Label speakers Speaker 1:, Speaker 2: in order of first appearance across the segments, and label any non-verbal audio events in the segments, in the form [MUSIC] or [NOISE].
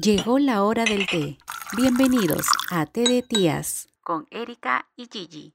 Speaker 1: Llegó la hora del té. Bienvenidos a Té de Tías con Erika y Gigi.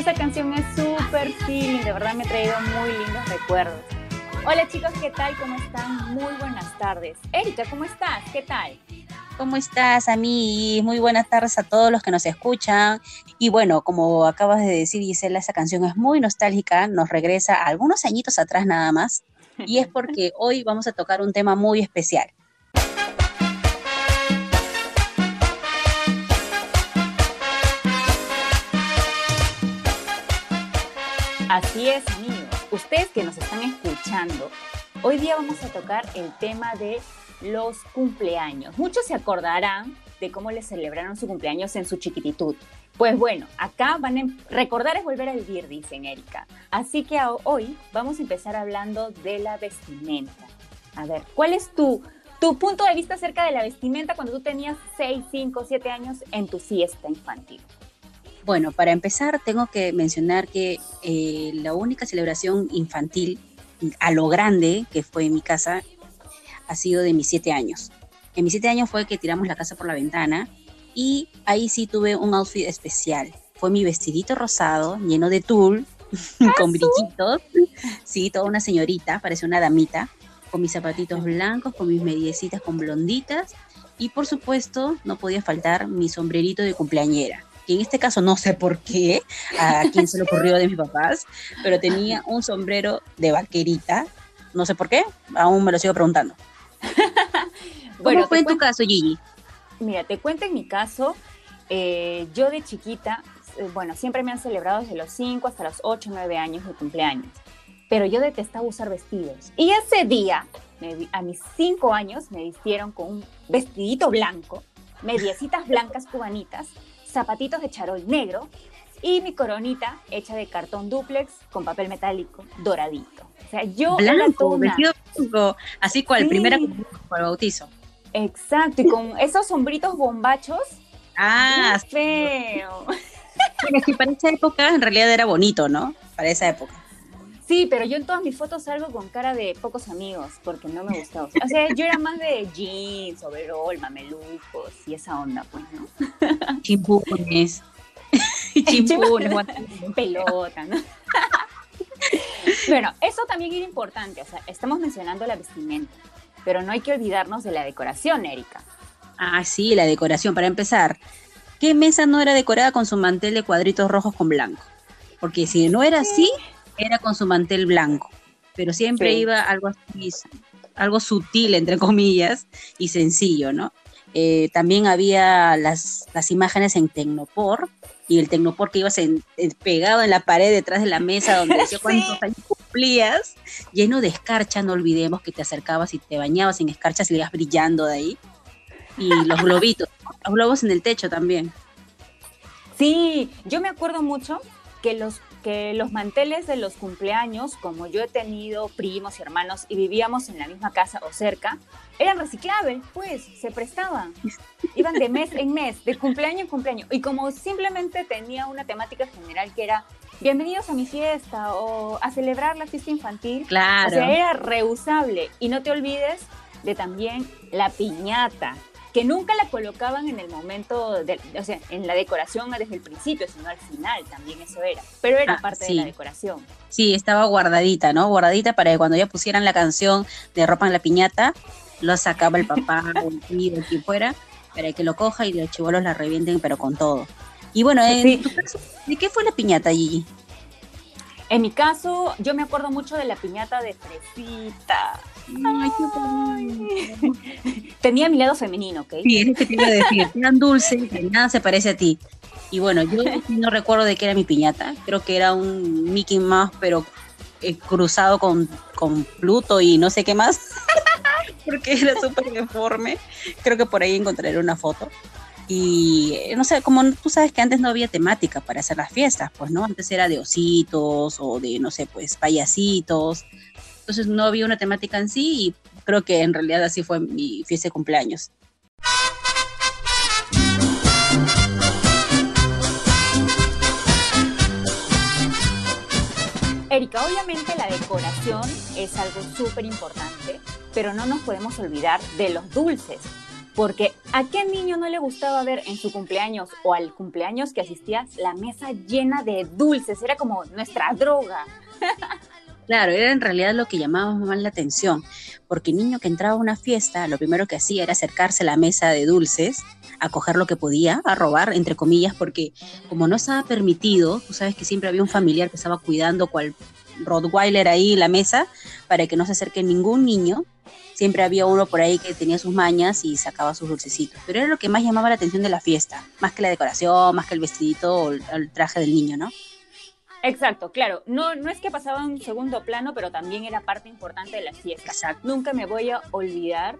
Speaker 2: Esta canción es súper feeling, de verdad me ha traído muy lindos recuerdos. Hola chicos, ¿qué tal? ¿Cómo están? Muy buenas tardes. Erika, ¿cómo estás? ¿Qué tal?
Speaker 3: ¿Cómo estás, amiguis? Muy buenas tardes a todos los que nos escuchan. Y bueno, como acabas de decir, Gisela, esa canción es muy nostálgica, nos regresa algunos añitos atrás nada más. Y es porque hoy vamos a tocar un tema muy especial.
Speaker 2: Así es, amigos. Ustedes que nos están escuchando, hoy día vamos a tocar el tema de los cumpleaños. Muchos se acordarán de cómo les celebraron su cumpleaños en su chiquititud. Pues bueno, acá van a em, recordar es volver a vivir, dicen Erika. Así que hoy vamos a empezar hablando de la vestimenta. A ver, ¿cuál es tu, tu punto de vista acerca de la vestimenta cuando tú tenías 6, 5, 7 años en tu fiesta infantil?
Speaker 3: Bueno, para empezar, tengo que mencionar que eh, la única celebración infantil a lo grande que fue en mi casa ha sido de mis siete años. En mis siete años fue que tiramos la casa por la ventana y ahí sí tuve un outfit especial. Fue mi vestidito rosado lleno de tul, [LAUGHS] con brillitos. Sí, toda una señorita, parece una damita, con mis zapatitos blancos, con mis mediecitas con blonditas y por supuesto no podía faltar mi sombrerito de cumpleañera en este caso no sé por qué, a quién se le ocurrió de mis papás, pero tenía un sombrero de vaquerita, no sé por qué, aún me lo sigo preguntando. [LAUGHS]
Speaker 2: bueno, ¿Cómo fue en tu caso, Gigi? Mira, te cuento en mi caso, eh, yo de chiquita, eh, bueno, siempre me han celebrado desde los 5 hasta los 8, 9 años de cumpleaños, pero yo detestaba usar vestidos. Y ese día, a mis 5 años, me vistieron con un vestidito blanco, mediecitas blancas cubanitas, zapatitos de charol negro y mi coronita hecha de cartón duplex con papel metálico doradito. O sea, yo
Speaker 3: blanco, vestido blanco, así cual, primera para el bautizo.
Speaker 2: Exacto, y con esos sombritos bombachos.
Speaker 3: Ah,
Speaker 2: feo.
Speaker 3: Bueno, que para esa época en realidad era bonito, ¿no? Para esa época.
Speaker 2: Sí, pero yo en todas mis fotos salgo con cara de pocos amigos, porque no me gustaba. O sea, yo era más de jeans, overall, mamelucos y esa onda, pues, ¿no? [LAUGHS] [LAUGHS]
Speaker 3: Chimpunes.
Speaker 2: Chimpunes, pelota, ¿no? [LAUGHS] bueno, eso también era importante. O sea, estamos mencionando la vestimenta, pero no hay que olvidarnos de la decoración, Erika.
Speaker 3: Ah, sí, la decoración. Para empezar, ¿qué mesa no era decorada con su mantel de cuadritos rojos con blanco? Porque si no era así, era con su mantel blanco, pero siempre iba algo así, algo sutil, entre comillas, y sencillo, ¿no? Eh, también había las, las imágenes en Tecnopor, y el Tecnopor que ibas pegado en la pared detrás de la mesa donde decía [LAUGHS] cuántos años cumplías, lleno de escarcha, no olvidemos que te acercabas y te bañabas en escarcha y ibas brillando de ahí. Y los globitos, los globos en el techo también.
Speaker 2: Sí, yo me acuerdo mucho que los que los manteles de los cumpleaños, como yo he tenido primos y hermanos y vivíamos en la misma casa o cerca, eran reciclables, pues, se prestaban. Iban de mes en mes, de cumpleaños en cumpleaños. Y como simplemente tenía una temática general que era bienvenidos a mi fiesta o a celebrar la fiesta infantil,
Speaker 3: claro.
Speaker 2: o sea, era reusable. Y no te olvides de también la piñata, que nunca la colocaban en el momento, de, o sea, en la decoración desde el principio, sino al final también eso era, pero era ah, parte de la decoración.
Speaker 3: Sí, estaba guardadita, ¿no? Guardadita para que cuando ya pusieran la canción de ropa en la piñata, lo sacaba el papá, [LAUGHS] el tío, quien fuera, para que lo coja y los chivolos la revienten, pero con todo. Y bueno, en tu caso, ¿de qué fue la piñata, Gigi?
Speaker 2: En mi caso, yo me acuerdo mucho de la piñata de fresita. Ay, qué [LAUGHS] Tenía mi lado femenino, ¿ok?
Speaker 3: Sí, es lo que te iba a decir. Tan dulce que nada se parece a ti. Y bueno, yo no recuerdo de qué era mi piñata. Creo que era un Mickey Mouse, pero eh, cruzado con, con Pluto y no sé qué más. [LAUGHS] porque era súper deforme. Creo que por ahí encontraré una foto. Y eh, no sé, como tú sabes que antes no había temática para hacer las fiestas, pues, ¿no? Antes era de ositos o de, no sé, pues, payasitos. Entonces no había una temática en sí y creo que en realidad así fue mi fiesta de cumpleaños.
Speaker 2: Erika, obviamente la decoración es algo súper importante, pero no nos podemos olvidar de los dulces. Porque ¿a qué niño no le gustaba ver en su cumpleaños o al cumpleaños que asistía la mesa llena de dulces? Era como nuestra droga. [LAUGHS]
Speaker 3: Claro, era en realidad lo que llamaba más la atención, porque el niño que entraba a una fiesta, lo primero que hacía era acercarse a la mesa de dulces, a coger lo que podía, a robar, entre comillas, porque como no estaba permitido, tú sabes que siempre había un familiar que estaba cuidando cual Rottweiler ahí en la mesa para que no se acerque ningún niño. Siempre había uno por ahí que tenía sus mañas y sacaba sus dulcecitos. Pero era lo que más llamaba la atención de la fiesta, más que la decoración, más que el vestidito o el traje del niño, ¿no?
Speaker 2: Exacto, claro. No, no es que pasaba en segundo plano, pero también era parte importante de la fiesta. Exacto. Nunca me voy a olvidar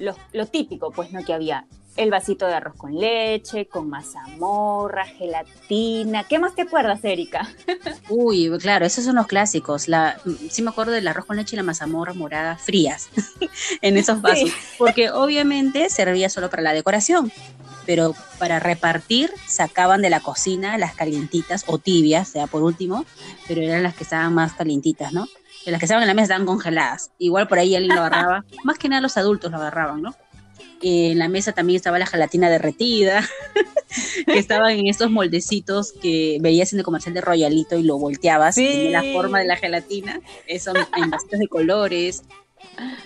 Speaker 2: lo, lo típico, pues, ¿no? Que había el vasito de arroz con leche, con mazamorra, gelatina. ¿Qué más te acuerdas, Erika? [LAUGHS]
Speaker 3: Uy, claro, esos son los clásicos. La, sí me acuerdo del arroz con leche y la mazamorra morada frías [LAUGHS] en esos vasos, porque obviamente servía solo para la decoración pero para repartir sacaban de la cocina las calientitas o tibias, sea por último, pero eran las que estaban más calientitas, ¿no? Las que estaban en la mesa estaban congeladas. Igual por ahí alguien lo [LAUGHS] agarraba, más que nada los adultos lo agarraban, ¿no? en la mesa también estaba la gelatina derretida, [LAUGHS] que estaban en estos moldecitos que veías en el comercial de Royalito y lo volteabas, sí. la forma de la gelatina, eso en vasitos de colores,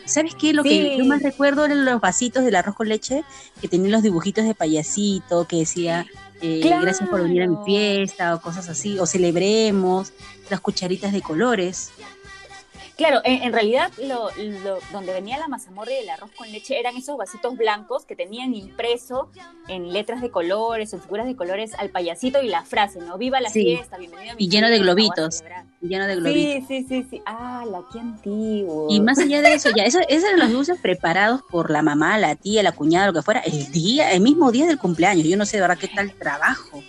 Speaker 3: ¿Sabes qué? Lo que yo más recuerdo eran los vasitos del arroz con leche que tenían los dibujitos de payasito, que decía eh, gracias por venir a mi fiesta o cosas así, o celebremos, las cucharitas de colores.
Speaker 2: Claro, en, realidad lo, donde venía la mazamorra y el arroz con leche eran esos vasitos blancos que tenían impreso en letras de colores, en figuras de colores al payasito y la frase, ¿no? Viva la fiesta, bienvenido a mi
Speaker 3: Y lleno de globitos. Y lleno de globitos.
Speaker 2: Sí, sí, sí, sí. Ah, la qué antiguo.
Speaker 3: Y más allá de eso, ya, eso, esos eran los dulces preparados por la mamá, la tía, la cuñada, lo que fuera, el día, el mismo día del cumpleaños. Yo no sé de verdad qué tal trabajo.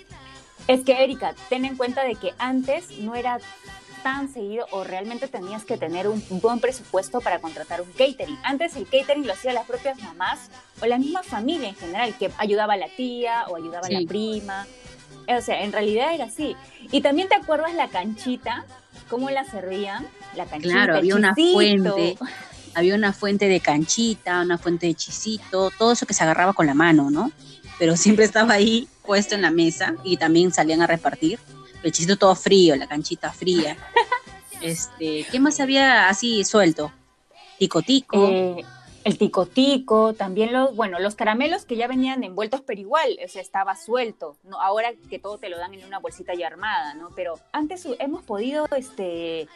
Speaker 2: Es que, Erika, ten en cuenta de que antes no era tan seguido o realmente tenías que tener un buen presupuesto para contratar un catering. Antes el catering lo hacían las propias mamás o la misma familia en general, que ayudaba a la tía o ayudaba a la prima. O sea, en realidad era así. Y también te acuerdas la canchita, cómo la servían, la canchita.
Speaker 3: Claro, había una fuente, [LAUGHS] había una fuente de canchita, una fuente de chisito, todo eso que se agarraba con la mano, ¿no? Pero siempre estaba ahí puesto en la mesa y también salían a repartir el chisito todo frío, la canchita fría. [LAUGHS] Este, ¿qué más había así suelto? Tico tico.
Speaker 2: Eh, el tico tico, también los, bueno, los caramelos que ya venían envueltos pero igual, o sea, estaba suelto, ¿no? Ahora que todo te lo dan en una bolsita ya armada, ¿no? Pero antes hemos podido, este,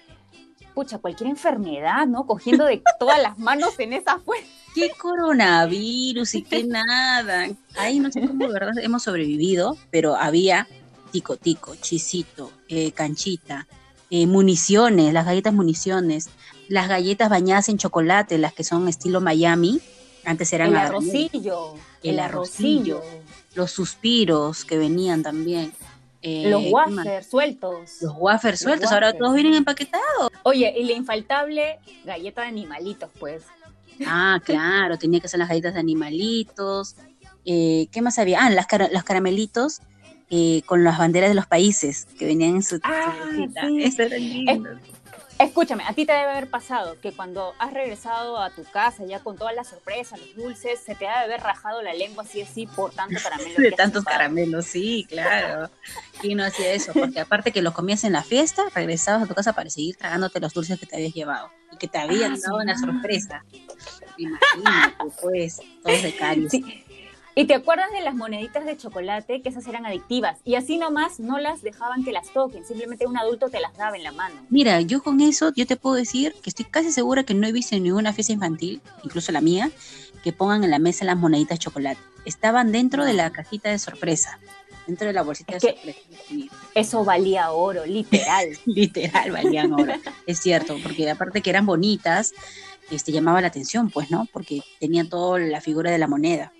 Speaker 2: pucha, cualquier enfermedad, ¿no? Cogiendo de [LAUGHS] todas las manos en esa fuente.
Speaker 3: ¿Qué coronavirus y qué nada? Ahí no sé cómo, ¿verdad? Hemos sobrevivido, pero había tico tico, chisito, eh, canchita, eh, municiones, las galletas municiones, las galletas bañadas en chocolate, las que son estilo Miami, antes eran
Speaker 2: el arrocillo,
Speaker 3: el, arrocillo, los suspiros que venían también.
Speaker 2: Eh, los wafers sueltos.
Speaker 3: Los wafers sueltos, ahora todos vienen empaquetados.
Speaker 2: Oye, y la infaltable galleta de animalitos, pues.
Speaker 3: Ah, [LAUGHS] claro, tenía que ser las galletas de animalitos. ¿Qué más había? Ah, las los caramelitos eh, con las banderas de los países que venían en su, ah,
Speaker 2: escúchame, a ti te debe haber pasado que cuando has regresado a tu casa ya con todas las sorpresas, los dulces, se te debe haber rajado la lengua así así por tanto [LAUGHS] caramelo.
Speaker 3: De tantos caramelos, sí, claro. [LAUGHS] Y no hacía eso, porque aparte que los comías en la fiesta, regresabas a tu casa para seguir tragándote los dulces que te habías llevado y que te habían ah, dado una sorpresa. Imagínate, pues, todos de caries. Sí.
Speaker 2: Y te acuerdas de las moneditas de chocolate, que esas eran adictivas, y así nomás no las dejaban que las toquen, simplemente un adulto te las daba en la mano.
Speaker 3: Mira, yo con eso, yo te puedo decir que estoy casi segura que no he visto en ninguna fiesta infantil, incluso la mía, que pongan en la mesa las moneditas de chocolate. Estaban dentro de la cajita de sorpresa, dentro de la bolsita de sorpresa.
Speaker 2: Eso valía oro, literal. [LAUGHS]
Speaker 3: literal valían oro, es cierto, porque aparte que eran bonitas, este, llamaba la atención, pues, ¿no? Porque tenía toda la figura de la moneda.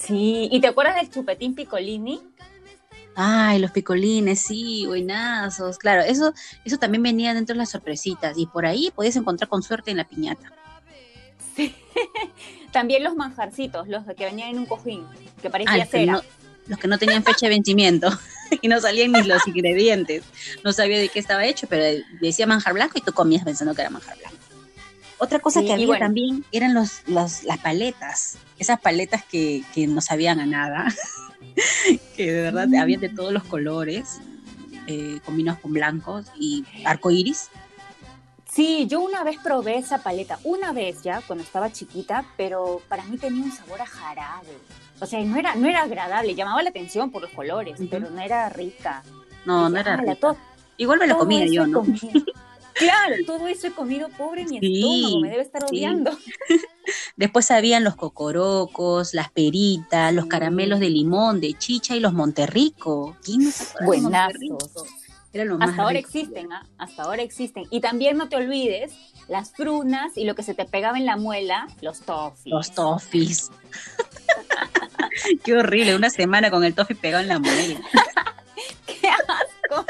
Speaker 2: Sí, ¿y te acuerdas del chupetín picolini?
Speaker 3: Ay, los picolines, sí, buenazos. Claro, eso, eso también venía dentro de las sorpresitas. Y por ahí podías encontrar con suerte en la piñata.
Speaker 2: Sí. [LAUGHS] también los manjarcitos, los que venían en un cojín, que parecía cera.
Speaker 3: los que no tenían fecha de vencimiento [LAUGHS] y no salían ni los ingredientes. No sabía de qué estaba hecho, pero decía manjar blanco y tú comías pensando que era manjar blanco. Otra cosa que había también eran los, las paletas, esas paletas que, que no sabían a nada, [LAUGHS] que de verdad habían de todos los colores, eh, combinados con blancos y arco iris.
Speaker 2: Sí, yo una vez probé esa paleta, una vez ya, cuando estaba chiquita, pero para mí tenía un sabor a jarabe. O sea, no era, no era agradable, llamaba la atención por los colores, pero no era rica.
Speaker 3: No, no era rica. Igual me la comía yo, ¿no? [LAUGHS]
Speaker 2: Claro, todo eso he comido, pobre mi estómago, me debe estar odiando. [LAUGHS]
Speaker 3: Después habían los cocorocos, las peritas, los caramelos de limón, de chicha y los Monterrico.
Speaker 2: ¿Quién Buenazos. Hasta ahora existen, ¿ah? Hasta ahora existen. Y también no te olvides las frunas y lo que se te pegaba en la muela, los toffees.
Speaker 3: Los toffees. [LAUGHS] Qué horrible, una semana con el toffee pegado en la muela. [LAUGHS]
Speaker 2: ¡Qué asco!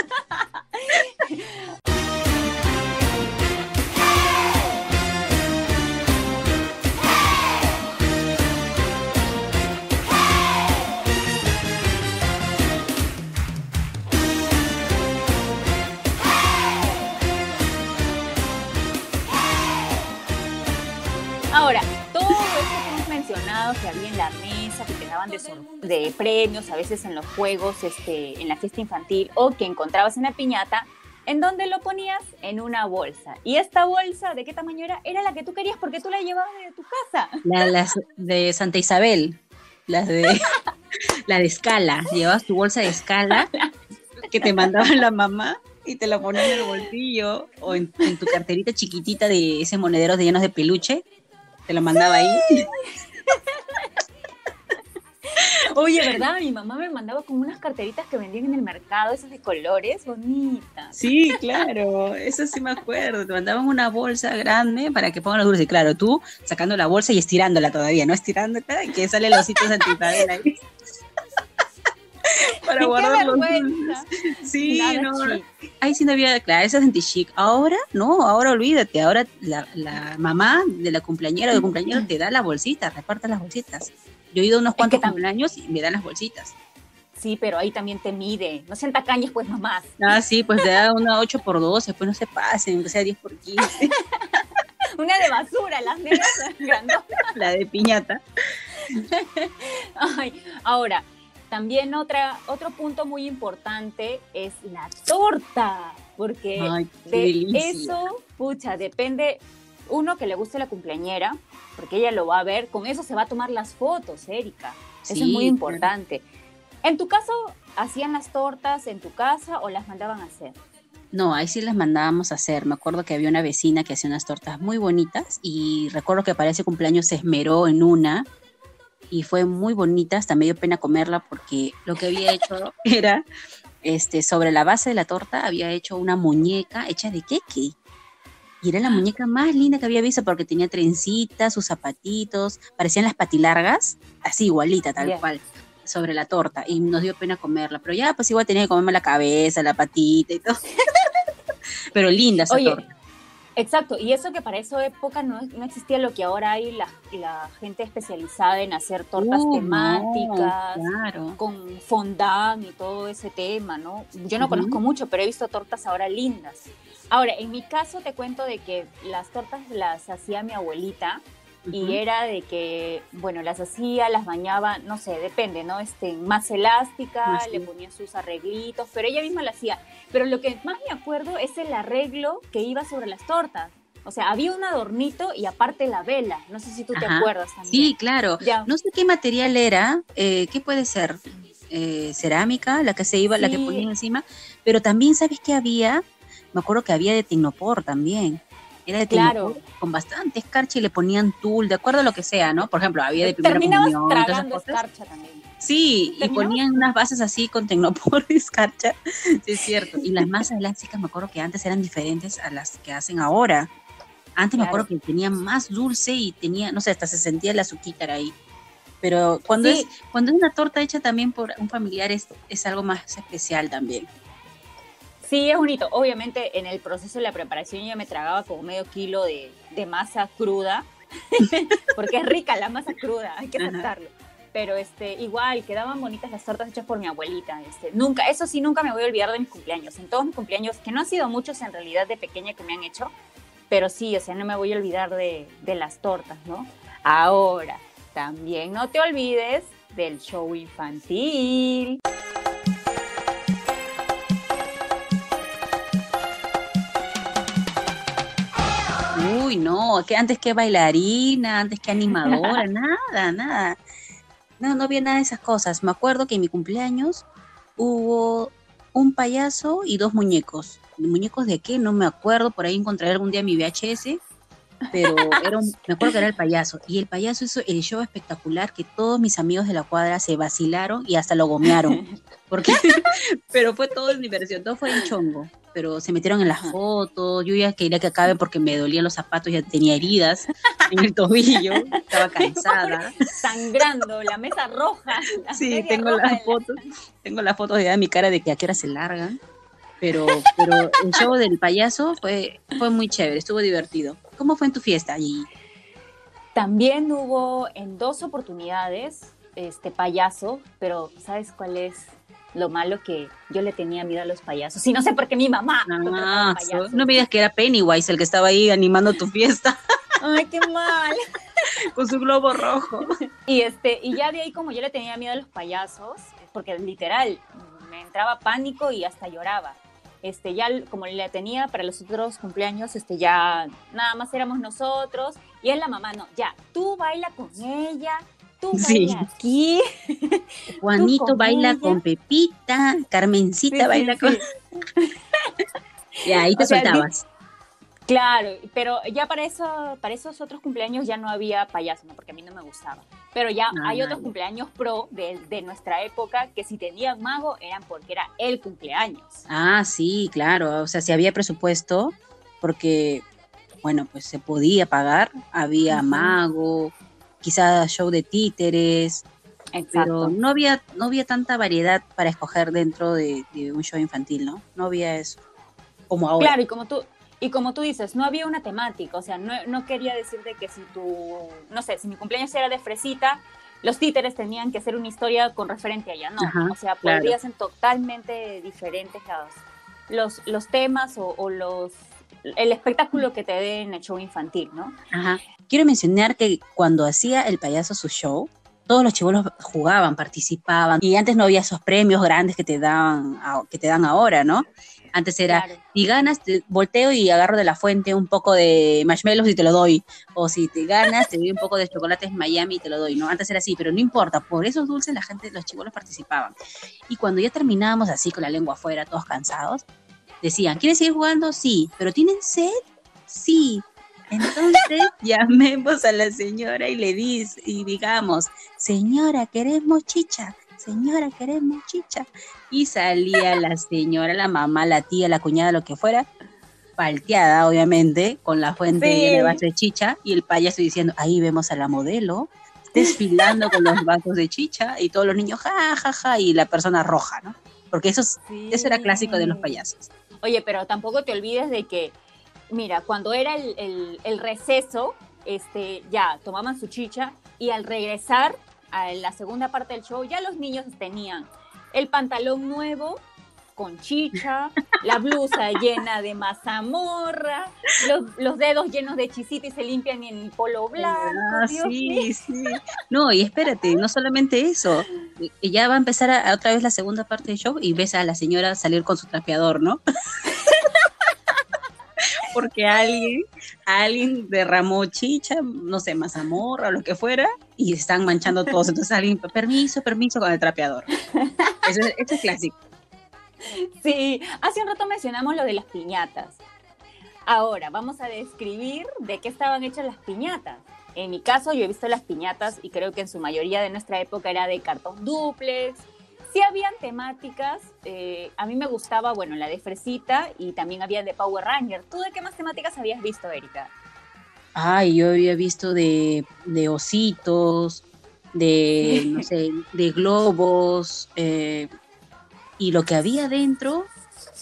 Speaker 2: Ahora, todo esto que hemos mencionado, que había en la mesa, que te daban de, premios, a veces en los juegos, este, en la fiesta infantil, o que encontrabas en la piñata, ¿en dónde lo ponías? En una bolsa. ¿Y esta bolsa de qué tamaño era? Era la que tú querías porque tú la llevabas de tu casa.
Speaker 3: las de Santa Isabel, las de, [LAUGHS] la de escala. Llevabas tu bolsa de escala que te mandaba la mamá y te la ponías en el bolsillo o en, en, tu carterita chiquitita de ese monedero de llenos de peluche te lo mandaba ahí. [LAUGHS]
Speaker 2: Oye, ¿verdad? Mi mamá me mandaba como unas carteritas que vendían en el mercado, esas de colores bonitas.
Speaker 3: Sí, claro, eso sí me acuerdo. Te mandaban una bolsa grande para que pongan los dulces. Y claro, tú sacando la bolsa y estirándola todavía, ¿no? Estirándola y que sale los sitios antipadel ahí. [LAUGHS] para guardar los Sí, no. Ahí sí no había, claro, esa es anti-chic. Ahora, no, ahora olvídate. Ahora la, mamá de la cumpleañera o del cumpleañero te da las bolsitas, reparte las bolsitas. Yo he ido unos cuantos cumpleaños y me dan las bolsitas.
Speaker 2: Sí, pero ahí también te mide. No sean tacañas, pues, mamás.
Speaker 3: Ah, sí, pues te da una 8 por 12, pues no se pasen, que sea 10 por 15. [LAUGHS]
Speaker 2: una de basura, las negras [LAUGHS] grandotas.
Speaker 3: La de piñata.
Speaker 2: Ay, ahora, también otra, otro punto muy importante es la torta, porque de eso, pucha, depende, uno que le guste la cumpleañera, porque ella lo va a ver, con eso se va a tomar las fotos, Erika. eso es muy importante. En tu caso, ¿hacían las tortas en tu casa o las mandaban a hacer?
Speaker 3: No, ahí sí las mandábamos a hacer. Me acuerdo que había una vecina que hacía unas tortas muy bonitas y recuerdo que para ese cumpleaños se esmeró en una y fue muy bonita, hasta me dio pena comerla porque lo que había hecho [LAUGHS] era, este, sobre la base de la torta había hecho una muñeca hecha de queque. Y era la ah. muñeca más linda que había visto porque tenía trencitas, sus zapatitos, parecían las patilargas, así igualita, tal cual, sobre la torta. Y nos dio pena comerla. Pero ya, pues igual tenía que comerme la cabeza, la patita y todo. [LAUGHS] Pero linda esa torta.
Speaker 2: Exacto, y eso que para esa época no, no existía lo que ahora hay la, gente especializada en hacer tortas uh, temáticas, con fondant y todo ese tema, ¿no? Yo no conozco mucho, pero he visto tortas ahora lindas. Ahora, en mi caso te cuento de que las tortas las hacía mi abuelita, y era de que, bueno, las hacía, las bañaba, no sé, depende, ¿no? Este, más elástica, le ponía sus arreglitos, pero ella misma la hacía. Pero lo que más me acuerdo es el arreglo que iba sobre las tortas. O sea, había un adornito y aparte la vela. No sé si tú te acuerdas también.
Speaker 3: Sí, claro. No sé qué material era, eh, ¿qué puede ser? Eh, cerámica, la que se iba, la que ponía encima, pero también sabes que había, me acuerdo que había de Tecnopor también. Era de claro. con bastante escarcha y le ponían tul, de acuerdo a lo que sea, ¿no? Por ejemplo, había de primera comunión,
Speaker 2: tragando escarcha también.
Speaker 3: Sí, y ponían unas bases así con tecnopor y escarcha, sí es cierto. Y las [LAUGHS] masas elásticas me acuerdo que antes eran diferentes a las que hacen ahora. Antes me acuerdo que tenía más dulce y tenía, no sé, hasta se sentía la azúcar ahí. Pero cuando, es, cuando es una torta hecha también por un familiar es, es algo más especial también.
Speaker 2: Sí, es bonito. Obviamente en el proceso de la preparación yo me tragaba como medio kilo de, de masa cruda, [LAUGHS] porque es rica la masa cruda, hay que aceptarlo. Pero este, igual, quedaban bonitas las tortas hechas por mi abuelita. Este, nunca, eso sí, nunca me voy a olvidar de mis cumpleaños. En todos mis cumpleaños, que no han sido muchos en realidad de pequeña que me han hecho, pero sí, o sea, no me voy a olvidar de, de las tortas, ¿no? Ahora, también no te olvides del show infantil.
Speaker 3: Uy, no, que antes que bailarina, antes que animadora, [LAUGHS] nada, nada. No, no había nada de esas cosas. Me acuerdo que en mi cumpleaños hubo un payaso y dos muñecos. ¿Muñecos de qué? No me acuerdo. Por ahí encontré algún día mi VHS pero [LAUGHS] era me acuerdo que era el payaso. Y el payaso hizo el show espectacular que todos mis amigos de la cuadra se vacilaron y hasta lo gomearon. [LAUGHS] Porque, [LAUGHS] pero fue todo en diversión, todo fue en chongo. Pero se metieron en las fotos, yo ya quería que acabe porque me dolían los zapatos, ya tenía heridas en el tobillo, estaba cansada.
Speaker 2: Sangrando, la mesa roja.
Speaker 3: sí, tengo las fotos, tengo las fotos de mi cara de que a qué hora se largan. Pero, pero el show del payaso fue, fue muy chévere, estuvo divertido. ¿Cómo fue en tu fiesta allí?
Speaker 2: También hubo en dos oportunidades este payaso, pero ¿sabes cuál es lo malo que yo le tenía miedo a los payasos? Y no sé por qué mi mamá.
Speaker 3: Ah, no me digas que era Pennywise el que estaba ahí animando tu fiesta. [LAUGHS]
Speaker 2: Ay, qué mal. [LAUGHS]
Speaker 3: Con su globo rojo.
Speaker 2: Y este, y ya de ahí como yo le tenía miedo a los payasos, porque literal me entraba pánico y hasta lloraba este, ya como le tenía para los otros cumpleaños, este, ya nada más éramos nosotros, y es la mamá, no, ya, tú baila con ella, tú baila aquí. [LAUGHS]
Speaker 3: Juanito baila con Pepita, Carmencita baila con... [LAUGHS] ya, ahí te soltabas.
Speaker 2: Claro, pero ya para eso, para esos otros cumpleaños ya no había payaso, ¿no? porque a mí no me gustaba. Pero ya hay otros cumpleaños pro de, de, nuestra época que si tenían mago eran porque era el cumpleaños.
Speaker 3: Ah, sí, claro. O sea, si había presupuesto, porque, bueno, pues se podía pagar, había mago, quizás show de títeres. Exacto. Pero no había, no había tanta variedad para escoger dentro de, de un show infantil, ¿no? No había eso. Como ahora.
Speaker 2: Claro, y como tú, y como tú dices, no había una temática, o sea, no, no quería decirte que si tu, no sé, si mi cumpleaños era de fresita, los títeres tenían que hacer una historia con referente a ella, no, o sea, podrían ser totalmente diferentes los, los temas o, los, el espectáculo que te den en el show infantil, ¿no?
Speaker 3: Ajá. Quiero mencionar que cuando hacía el payaso su show, todos los chivolos jugaban, participaban, y antes no había esos premios grandes que te dan, que te dan ahora, ¿no? Antes era, si ganas, te volteo y agarro de la fuente un poco de marshmallows y te lo doy. O si te ganas, te doy un poco de chocolates Miami y te lo doy, ¿no? Antes era así, pero no importa, por esos dulces la gente, los chicos participaban. Y cuando ya terminábamos así con la lengua afuera, todos cansados, decían, ¿quieres seguir jugando? Sí, pero ¿tienen sed? Sí. Entonces [LAUGHS] llamemos a la señora y le dice, y digamos, señora, queremos chicha señora, queremos chicha. Y salía la señora, la mamá, la tía, la cuñada, lo que fuera, palteada, obviamente, con la fuente de vaso de chicha, y el payaso diciendo, ahí vemos a la modelo desfilando con los vasos de chicha, y todos los niños, ja, ja, ja, y la persona roja, ¿no? Porque eso, eso era clásico de los payasos.
Speaker 2: Oye, pero tampoco te olvides de que, mira, cuando era el, el receso, este, ya tomaban su chicha y al regresar a la segunda parte del show, ya los niños tenían el pantalón nuevo con chicha, la blusa [LAUGHS] llena de mazamorra, los, dedos llenos de chisita y se limpian en el polo blanco. Ah,
Speaker 3: sí, sí. No, y espérate, no solamente eso, ya va a empezar otra vez la segunda parte del show y ves a la señora salir con su trapeador, ¿no? [LAUGHS] porque alguien, alguien derramó chicha, no sé, mazamorra o lo que fuera, y están manchando todos. Entonces alguien, permiso, permiso con el trapeador. Eso, es clásico.
Speaker 2: Sí, hace un rato mencionamos lo de las piñatas. Ahora, vamos a describir de qué estaban hechas las piñatas. En mi caso, yo he visto las piñatas y creo que en su mayoría de nuestra época era de cartón duplex, Sí habían temáticas, eh, a mí me gustaba, bueno, la de Fresita y también había de Power Ranger. ¿Tú de qué más temáticas habías visto, Erika?
Speaker 3: Ay, yo había visto de, de ositos, de, no sé, de globos, eh, y lo que había dentro,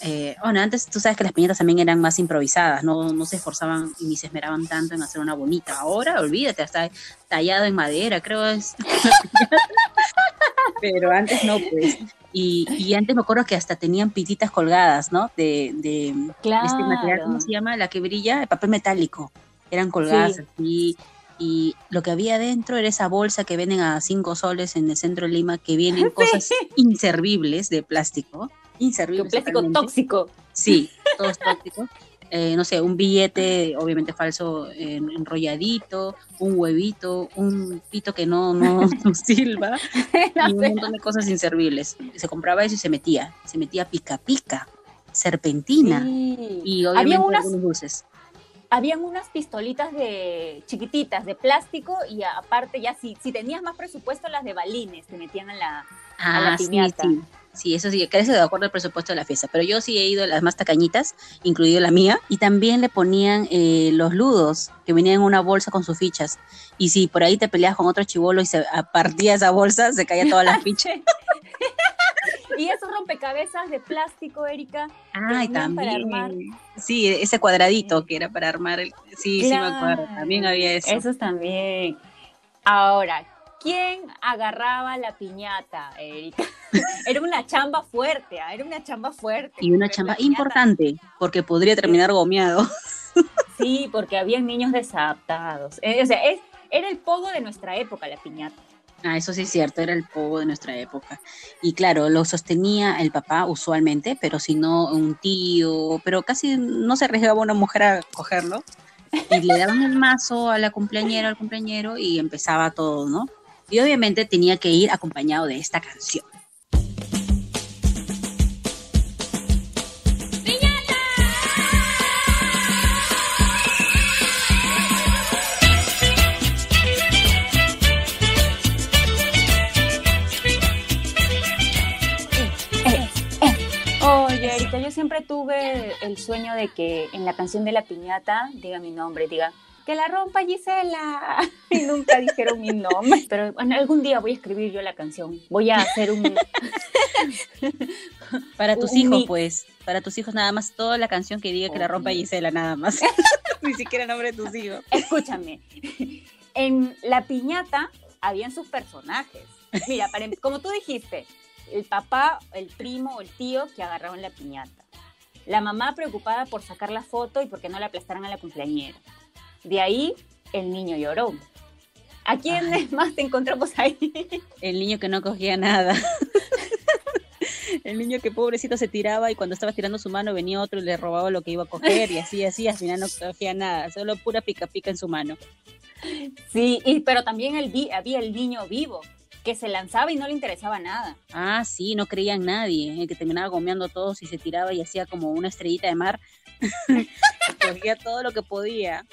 Speaker 3: eh, bueno, antes tú sabes que las piñatas también eran más improvisadas, no, no se esforzaban y ni se esmeraban tanto en hacer una bonita. Ahora, olvídate, hasta tallado en madera, creo es. [LAUGHS] Pero antes no, pues. Y, y, antes me acuerdo que hasta tenían pititas colgadas, ¿no? De, de, este material, ¿cómo se llama? La que brilla, el papel metálico. Eran colgadas así. Y lo que había dentro era esa bolsa que venden a cinco soles en el centro de Lima, que vienen [LAUGHS] cosas inservibles de plástico. Inservibles.
Speaker 2: Un plástico tóxico.
Speaker 3: Sí, todo es tóxico. [LAUGHS] Eh, no sé, un billete obviamente falso enrolladito, un huevito, un pito que no, no, [LAUGHS] silba [LAUGHS] y un montón de cosas inservibles. Se compraba eso y se metía, se metía pica pica, serpentina y obviamente Había unas, dulces.
Speaker 2: Habían unas pistolitas de chiquititas de plástico y aparte ya si, si tenías más presupuesto las de balines te metían a la, a la ah, piñata.
Speaker 3: Sí, eso sí, crece de acuerdo al presupuesto de la fiesta. Pero yo sí he ido a las más tacañitas, incluido la mía, y también le ponían eh, los ludos, que venían en una bolsa con sus fichas. Y si por ahí te peleas con otro chivolo y se partía esa bolsa, se caía todas las fichas. [LAUGHS]
Speaker 2: y esos rompecabezas de plástico, Erika.
Speaker 3: Ay, también. Sí, ese cuadradito que era para armar el. Sí, sí me acuerdo. También había eso.
Speaker 2: Esos también. Ahora, ¿quién agarraba la piñata, Erika? [LAUGHS] era una chamba fuerte, ¿ah? era una chamba fuerte.
Speaker 3: Y una chamba importante, porque podría terminar gomeado.
Speaker 2: sí, porque había niños desadaptados. Eh, o sea, es, era el pogo de nuestra época, la piñata.
Speaker 3: Ah, eso sí es cierto, era el pogo de nuestra época. Y claro, lo sostenía el papá usualmente, pero si no un tío, pero casi no se arriesgaba una mujer a cogerlo. Y le daban el mazo a la cumpleañera, al cumpleañero, y empezaba todo, ¿no? Y obviamente tenía que ir acompañado de esta canción.
Speaker 2: Yo siempre tuve el sueño de que en la canción de la piñata diga mi nombre, diga que la rompa Gisela. [LAUGHS] Y nunca dijeron mi nombre. Pero bueno, algún día voy a escribir yo la canción. Voy a hacer un... [LAUGHS]
Speaker 3: Para tus hijos, pues. Para tus hijos nada más. Toda la canción que diga que la rompa Gisela, nada más. [LAUGHS] Ni siquiera el nombre de tus hijos.
Speaker 2: Escúchame. En La Piñata habían sus personajes. Mira, em, como tú dijiste, el papá, el primo o el tío que agarraron la piñata. La mamá preocupada por sacar la foto y porque no la aplastaran a la cumpleañera. De ahí el niño lloró. ¿A quién [LAUGHS] más te encontramos ahí?
Speaker 3: El niño que no cogía nada. [LAUGHS] el niño que pobrecito se tiraba y cuando estaba tirando su mano venía otro y le robaba lo que iba a coger y así, así, al final no cogía nada, solo pura pica pica en su mano.
Speaker 2: Sí, y, pero también el, había el niño vivo, que se lanzaba y no le interesaba nada.
Speaker 3: Ah, sí, no creía en nadie, el que terminaba gomeando a todos y se tiraba y hacía como una estrellita de mar. [LAUGHS] Cogía todo lo que podía.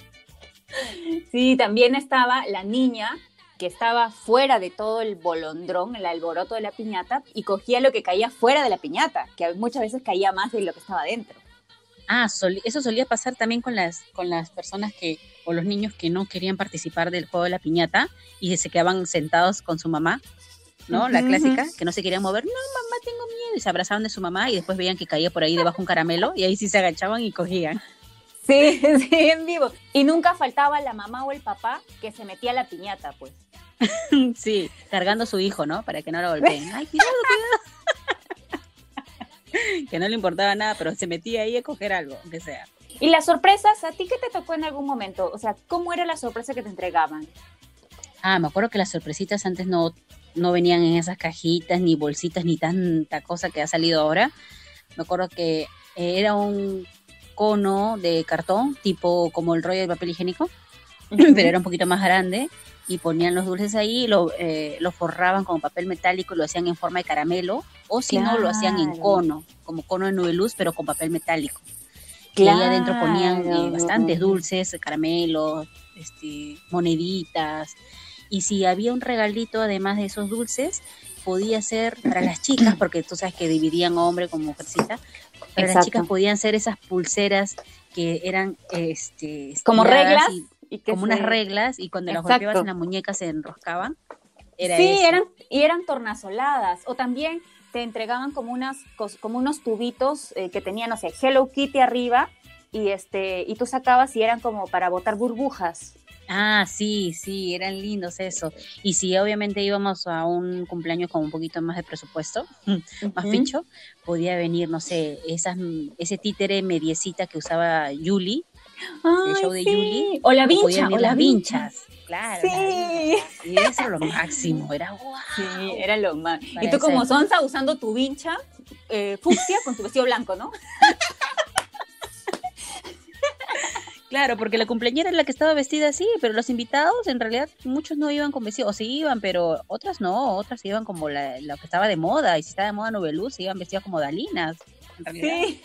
Speaker 2: Sí, también estaba la niña que estaba fuera de todo el bolondrón, el alboroto de la piñata, y cogía lo que caía fuera de la piñata, que muchas veces caía más de lo que estaba dentro.
Speaker 3: Ah, eso solía pasar también con las, con las personas que, o los niños que no querían participar del juego de la piñata y se quedaban sentados con su mamá, ¿no? la clásica, que no se querían mover, no, mamá, tengo miedo, y se abrazaban de su mamá y después veían que caía por ahí debajo un caramelo y ahí sí se agachaban y cogían.
Speaker 2: Sí, [LAUGHS] sí, en vivo. Y nunca faltaba la mamá o el papá que se metía a la piñata, pues. [LAUGHS]
Speaker 3: sí, cargando a su hijo, ¿no? Para que no lo golpeen. [LAUGHS] Ay, cuidado, cuidado. que no le importaba nada, pero se metía ahí a coger algo, aunque sea.
Speaker 2: ¿Y las sorpresas? ¿A ti qué te tocó en algún momento? O sea, ¿cómo era la sorpresa que te entregaban?
Speaker 3: Ah, me acuerdo que las sorpresitas antes no, no venían en esas cajitas, ni bolsitas, ni tanta cosa que ha salido ahora. Me acuerdo que era un cono de cartón, tipo como el rollo de papel higiénico, [CLEARS THROAT] pero era un poquito más grande y ponían los dulces ahí, lo, eh, lo forraban con papel metálico y lo hacían en forma de caramelo, o si no, lo hacían en cono, como cono de nube luz, pero con papel metálico. Y ahí adentro ponían eh, bastantes dulces, caramelos, este, moneditas. Y si había un regalito además de esos dulces, podía ser para las chicas, [CLEARS THROAT] porque tú sabes que dividían hombre con mujercita, para las chicas podían ser esas pulseras que eran este
Speaker 2: como reglas
Speaker 3: como unas reglas y cuando las golpeabas en la muñeca se enroscaban.
Speaker 2: sí, eran y eran tornasoladas. O también te entregaban como unas como unos tubitos eh, que tenían no sé Hello Kitty arriba y este y tú sacabas y eran como para botar burbujas.
Speaker 3: Ah, sí, sí, eran lindos eso. Y si obviamente íbamos a un cumpleaños con un poquito más de presupuesto, [LAUGHS] más pincho, podía venir, no sé, esas, ese títere mediecita que usaba
Speaker 2: El show de Yuli. O la vincha, o las vinchas.
Speaker 3: Claro. Sí. Y eso era lo máximo, era guau.
Speaker 2: Sí, era lo más. Y tú como sonsa usando tu vincha eh, fucsia con tu vestido blanco, ¿no? [LAUGHS]
Speaker 3: Claro, porque la cumpleañera era la que estaba vestida así, pero los invitados en realidad muchos no iban con vestido, o sí iban, pero otras no, otras iban como la, que estaba de moda, y si estaba de moda Noveluz, iban vestidas como dalinas. Sí.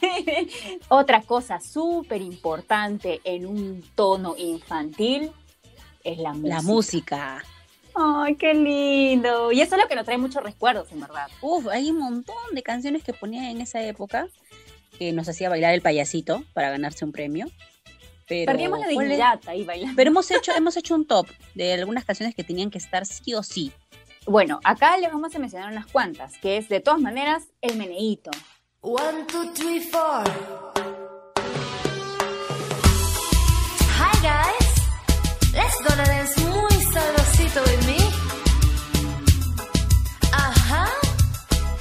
Speaker 3: [LAUGHS]
Speaker 2: Otra cosa súper importante en un tono infantil es la música.
Speaker 3: La música.
Speaker 2: Ay, qué lindo. Y eso es lo que nos trae muchos recuerdos, en verdad.
Speaker 3: Uf, hay un montón de canciones que ponían en esa época que nos hacía bailar el payasito para ganarse un premio.
Speaker 2: Perdíamos la dignidad ahí bailando.
Speaker 3: Pero hemos hecho, hemos hecho un top de algunas canciones que tenían que estar sí o sí.
Speaker 2: Bueno, acá les vamos a mencionar unas cuantas, que es de todas maneras el meneíto. One, two, three, four. Hi guys, let's go dance muy sabrosito with me.
Speaker 3: Ajá.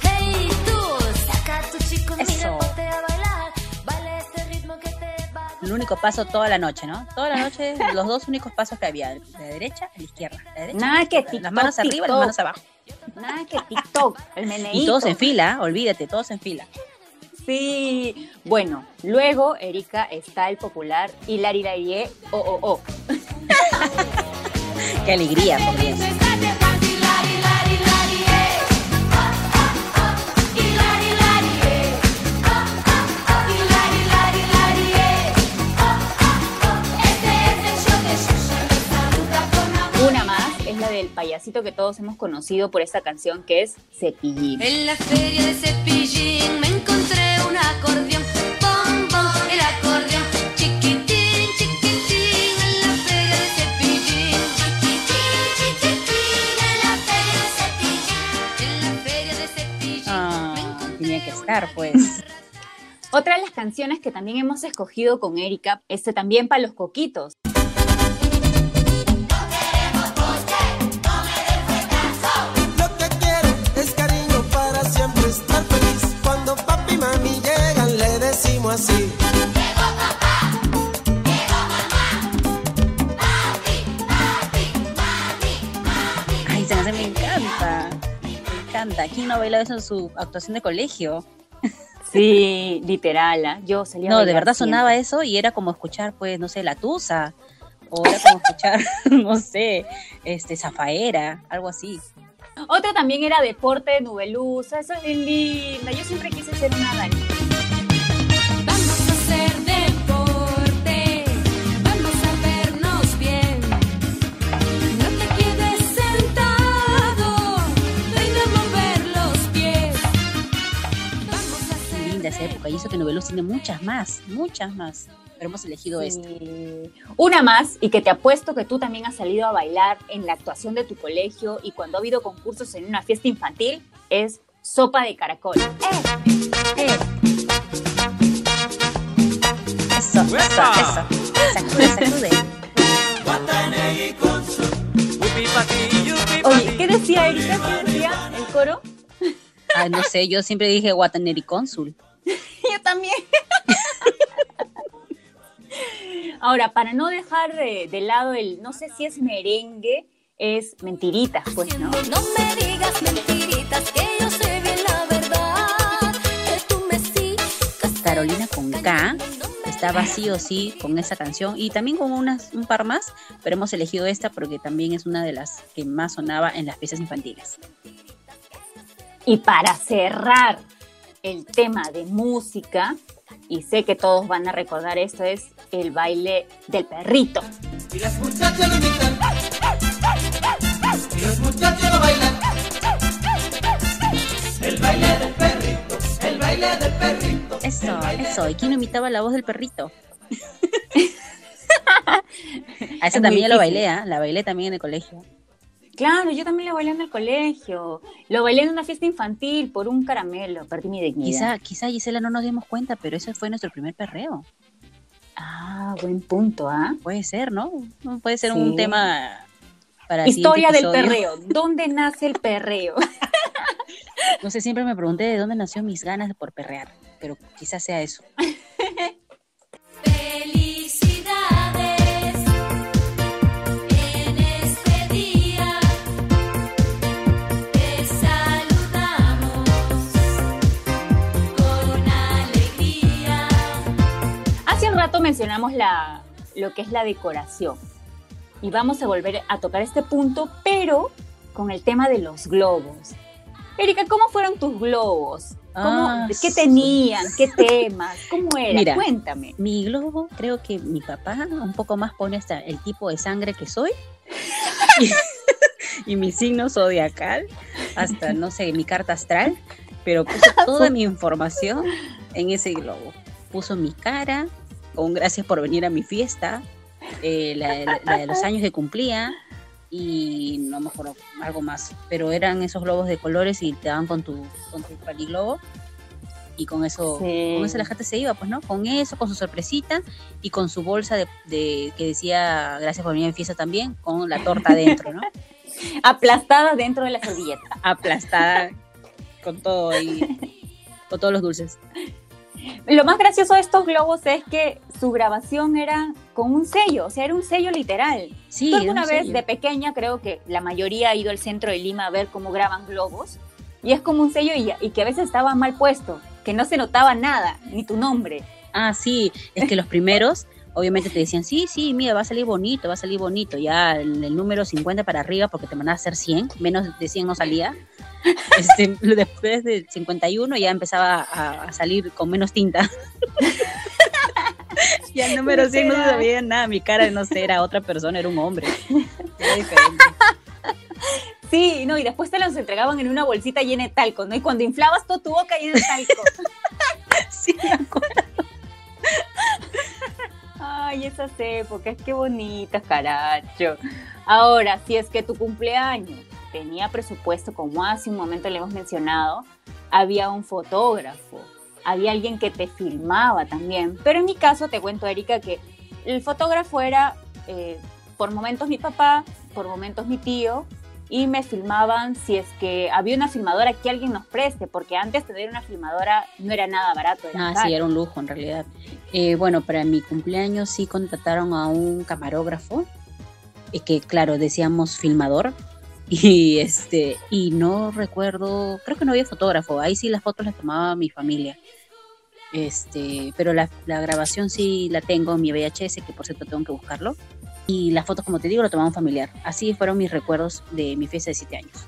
Speaker 3: Hey tú, saca tu chico, Eso. El único paso toda la noche, ¿no? Toda la noche, [LAUGHS] los dos únicos pasos que había, de la derecha a la izquierda.
Speaker 2: Nada que TikTok,
Speaker 3: Las manos arriba, las manos abajo.
Speaker 2: Nada que TikTok, el meneíto.
Speaker 3: Y todos en fila, olvídate, todos en fila.
Speaker 2: Sí. Bueno, luego, Erika, está el popular Hilari Larie o oh, oh, oh.
Speaker 3: Qué alegría, por Dios.
Speaker 2: Una más es la del payasito que todos hemos conocido por esta canción que es Cepillín. En la feria de Cepillín me encontré acordeón, bom, bom, el acordeón, chiquitín, chiquitín, en la feria de cepillín, chiquitín, chiquitín, en la feria de cepillín, en la feria de cepillín.
Speaker 3: Ah, tenía que estar, pues.
Speaker 2: Otra de las canciones que también hemos escogido con Erika, este también para los coquitos.
Speaker 3: Así. Ay, se me encanta. Me encanta. ¿Quién no bailado eso en su actuación de colegio?
Speaker 2: Sí, literal. ¿ah? Yo salía
Speaker 3: No, de verdad sonaba eso y era como escuchar, pues, no sé, la tusa. O era como escuchar, [LAUGHS] no sé, este, zafaera, algo así.
Speaker 2: Otra también era deporte, nubelusa, eso es linda. Yo siempre quise ser una danita.
Speaker 3: Esa época y eso que Novelos tiene muchas más, muchas más, pero hemos elegido esta.
Speaker 2: Una más y que te apuesto que tú también has salido a bailar en la actuación de tu colegio y cuando ha habido concursos en una fiesta infantil es Sopa de Caracol. ¡Eh! ¡Eh!
Speaker 3: Eso, eso, eso. Sacude, sacude.
Speaker 2: Oye, ¿qué decía Erika? ¿Qué decía el coro?
Speaker 3: Ah, no sé, yo siempre dije Guataneri Cónsul. [LAUGHS]
Speaker 2: Yo también. Ahora, para no dejar de, lado el, no sé si es merengue, es mentiritas, pues, ¿no? No me digas mentiritas, que yo sé bien la verdad, que
Speaker 3: tú me Carolina con K estaba sí o sí con esa canción y también con unas, un par más, pero hemos elegido esta porque también es una de las que más sonaba en las piezas infantiles.
Speaker 2: Y para cerrar el tema de música, y sé que todos van a recordar esto, es el baile del perrito. Y las muchachas lo imitan. Y los muchachos lo bailan.
Speaker 3: El baile del perrito, el baile del perrito. Eso, eso. ¿Y quién imitaba la voz del perrito? [LAUGHS] A esa también lo bailé, ¿ah? la bailé también en el colegio.
Speaker 2: Claro, yo también lo bailé en el colegio. Lo bailé en una fiesta infantil por un caramelo, perdí mi dignidad.
Speaker 3: Quizá, quizá Gisela no nos dimos cuenta, pero ese fue nuestro primer perreo.
Speaker 2: Ah, buen punto, ¿ah?
Speaker 3: Puede ser, ¿no? Puede ser un tema
Speaker 2: para Historia del perreo. ¿Dónde nace el perreo? [LAUGHS]
Speaker 3: no sé, siempre me pregunté de dónde nació mis ganas por perrear, pero quizás sea eso. [LAUGHS]
Speaker 2: mencionamos la, lo que es la decoración. Y vamos a volver a tocar este punto, pero con el tema de los globos. Erika, ¿cómo fueron tus globos? Ah, ¿Qué tenían? ¿Qué [LAUGHS] temas? ¿Cómo era? Cuéntame.
Speaker 3: Mi globo, creo que mi papá un poco más pone hasta el tipo de sangre que soy [LAUGHS] [LAUGHS] y, mi signo zodiacal, hasta no sé, mi carta astral, pero puso toda mi información en ese globo. Puso mi cara, con gracias por venir a mi fiesta, eh, la, de los años que cumplía y no me acuerdo algo más, pero eran esos globos de colores y te daban con tu, con tu paliglobo y con eso, con eso la gente se iba, pues, ¿no? Con eso, con su sorpresita y con su bolsa de, que decía gracias por venir a mi fiesta también, con la torta dentro, ¿no? [LAUGHS]
Speaker 2: Aplastada dentro de la servilleta.
Speaker 3: Aplastada con todo y con todos los dulces.
Speaker 2: Lo más gracioso de estos globos es que su grabación era con un sello, o sea, era un sello literal. Sí, alguna vez de pequeña creo que la mayoría ha ido al centro de Lima a ver cómo graban globos y es como un sello y, y que a veces estaba mal puesto, que no se notaba nada, ni tu nombre.
Speaker 3: Ah, sí, es que los primeros obviamente te decían, sí, sí, mira, va a salir bonito, va a salir bonito, ya el, el número 50 para arriba porque te mandaba a hacer 100, menos de 100 no salía. [LAUGHS] Este, después de 51 ya empezaba a, salir con menos tinta. [LAUGHS] ya el número 100 no sabía nada, mi cara no sé, era otra persona, era un hombre. [LAUGHS] Era diferente.
Speaker 2: Sí, no, y después te los entregaban en una bolsita llena de talco, ¿no? Y cuando inflabas toda tu boca llena de talco.
Speaker 3: sí, me acuerdo.
Speaker 2: Ay, esas épocas, qué bonitas, caracho. Ahora, si es que tu cumpleaños tenía presupuesto, como hace un momento le hemos mencionado, había un fotógrafo, había alguien que te filmaba también. Pero en mi caso, te cuento, Erika, que el fotógrafo era eh, por momentos mi papá, por momentos mi tío, y me filmaban si es que había una filmadora que alguien nos preste, porque antes tener una filmadora no era nada barato.
Speaker 3: ah, sí, era un lujo en realidad. Eh, bueno, para mi cumpleaños sí contrataron a un camarógrafo, eh, que claro, decíamos filmador, [LAUGHS] y este, y no recuerdo, creo que no había fotógrafo, ahí sí las fotos las tomaba mi familia. Este, pero la, la grabación sí la tengo en mi VHS, que por cierto tengo que buscarlo y las fotos, como te digo, lo tomamos familiar. Así fueron mis recuerdos de mi fiesta de 7 años.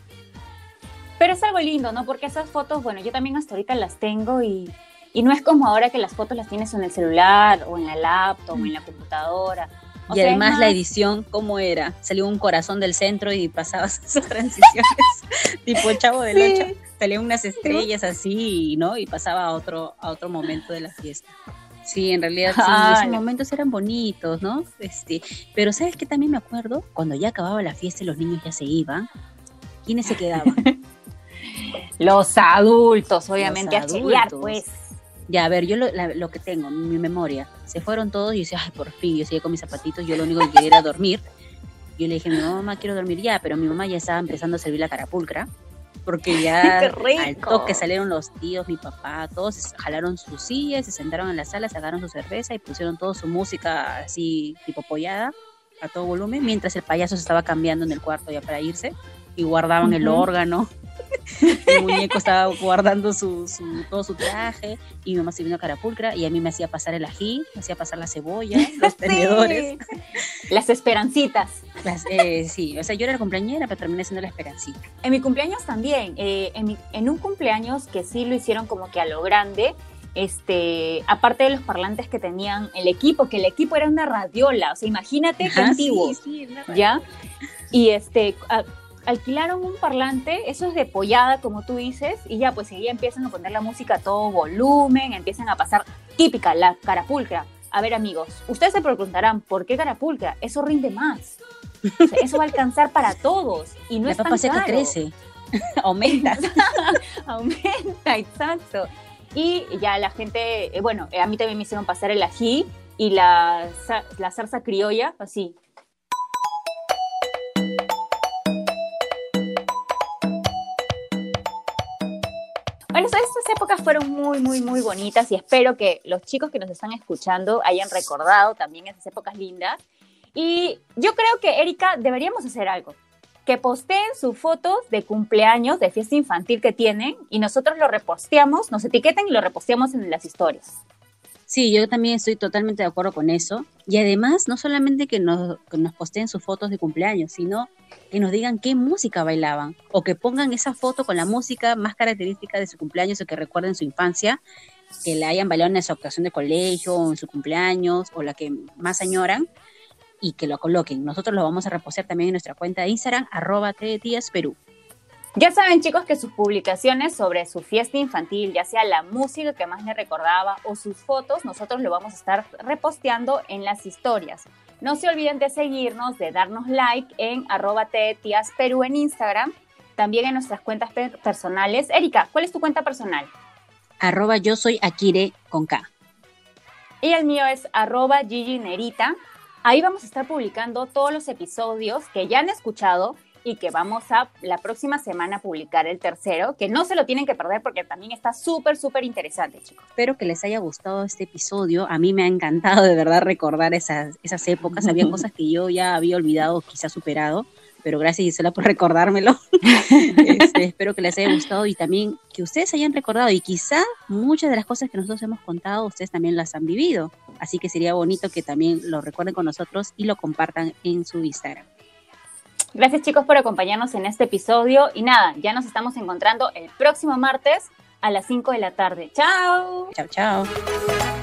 Speaker 2: Pero es algo lindo, ¿no? Porque esas fotos, bueno, yo también hasta ahorita las tengo y, y no es como ahora que las fotos las tienes en el celular o en la laptop o en la computadora.
Speaker 3: y además la edición, ¿cómo era? Salió un corazón del centro y pasabas [LAUGHS] esas transiciones, [LAUGHS] tipo el chavo del 8. Salían unas estrellas así, ¿no? Y pasaba a otro, a otro momento de la fiesta. Sí, en realidad sí, esos momentos eran bonitos, ¿no? Este, pero ¿sabes qué también me acuerdo? Cuando ya acababa la fiesta y los niños ya se iban, ¿quiénes se quedaban? [LAUGHS]
Speaker 2: los adultos, obviamente, a chillar, pues.
Speaker 3: Ya, a ver, yo lo, que tengo en mi memoria, se fueron todos y yo decía, ay, por fin, yo seguía con mis zapatitos, yo lo único que quería era dormir. Yo le dije, mi mamá, quiero dormir ya, pero mi mamá ya estaba empezando a servir la carapulcra porque [LAUGHS] ya al toque salieron los tíos, mi papá, todos jalaron sus sillas, se sentaron en la sala, sacaron su cerveza y pusieron toda su música así tipo pollada a todo volumen, mientras el payaso se estaba cambiando en el cuarto ya para irse y guardaban el órgano [LAUGHS] el muñeco estaba guardando su, todo su traje y mi mamá se vino a carapulcra y a mí me hacía pasar el ají, me hacía pasar la cebolla, [LAUGHS] los tenedores.
Speaker 2: Las esperancitas.
Speaker 3: Eh, sí, o sea, yo era la cumpleañera, pero terminé siendo la esperancita.
Speaker 2: En mi cumpleaños también, eh, en, en un cumpleaños que sí lo hicieron como que a lo grande, este, aparte de los parlantes que tenían el equipo, que el equipo era una radiola, o sea, imagínate qué antiguo, ¿ya? Y este, alquilaron un parlante, eso es de pollada, como tú dices, y ya pues ya empiezan a poner la música a todo volumen, empiezan a pasar típica, la carapulcra, A ver, amigos, ustedes se preguntarán, ¿por qué Carapulcra? Eso rinde más. eso va a alcanzar para todos. Y no
Speaker 3: La
Speaker 2: es tan caro.
Speaker 3: crece. [LAUGHS] Aumenta. [LAUGHS]
Speaker 2: Aumenta, exacto. Y ya la gente, eh, bueno, a mí también me hicieron pasar el ají y la, la salsa criolla, así. Bueno, estas épocas fueron muy, muy, muy bonitas y espero que los chicos que nos están escuchando hayan recordado también esas épocas lindas. Y yo creo que, Erika, deberíamos hacer algo. Que posteen sus fotos de cumpleaños, de fiesta infantil que tienen y nosotros lo reposteamos, nos etiqueten y lo reposteamos en las historias.
Speaker 3: Sí, yo también estoy totalmente de acuerdo con eso. Y además, no solamente que nos, que nos posteen sus fotos de cumpleaños, sino que nos digan qué música bailaban o que pongan esa foto con la música más característica de su cumpleaños o que recuerden su infancia, que la hayan bailado en su actuación de colegio o en su cumpleaños o la que más añoran y que lo coloquen. Nosotros lo vamos a repostear también en nuestra cuenta de Instagram, arroba Perú.
Speaker 2: Ya saben, chicos, que sus publicaciones sobre su fiesta infantil, ya sea la música que más les recordaba o sus fotos, nosotros lo vamos a estar reposteando en las historias. No se olviden de seguirnos, de darnos like en arroba Perú en Instagram, también en nuestras cuentas per- personales. Erika, ¿cuál es tu cuenta personal?
Speaker 3: Arroba yo soy Akire con K.
Speaker 2: Y el mío es arroba Gigi Nerita. Ahí vamos a estar publicando todos los episodios que ya han escuchado y que vamos a la próxima semana publicar el tercero, que no se lo tienen que perder porque también está súper, súper interesante, chicos.
Speaker 3: Espero que les haya gustado este episodio. A mí me ha encantado de verdad recordar esas, esas épocas. Había cosas que yo ya había olvidado, quizás superado, pero gracias Gisela por recordármelo. [LAUGHS] Este, espero que les haya gustado y también que ustedes hayan recordado y quizá muchas de las cosas que nosotros hemos contado ustedes también las han vivido. Así que sería bonito que también lo recuerden con nosotros y lo compartan en su Instagram.
Speaker 2: Gracias chicos por acompañarnos en este episodio y nada, ya nos estamos encontrando el próximo martes a las 5 de la tarde. ¡Chao!
Speaker 3: Chao, chao.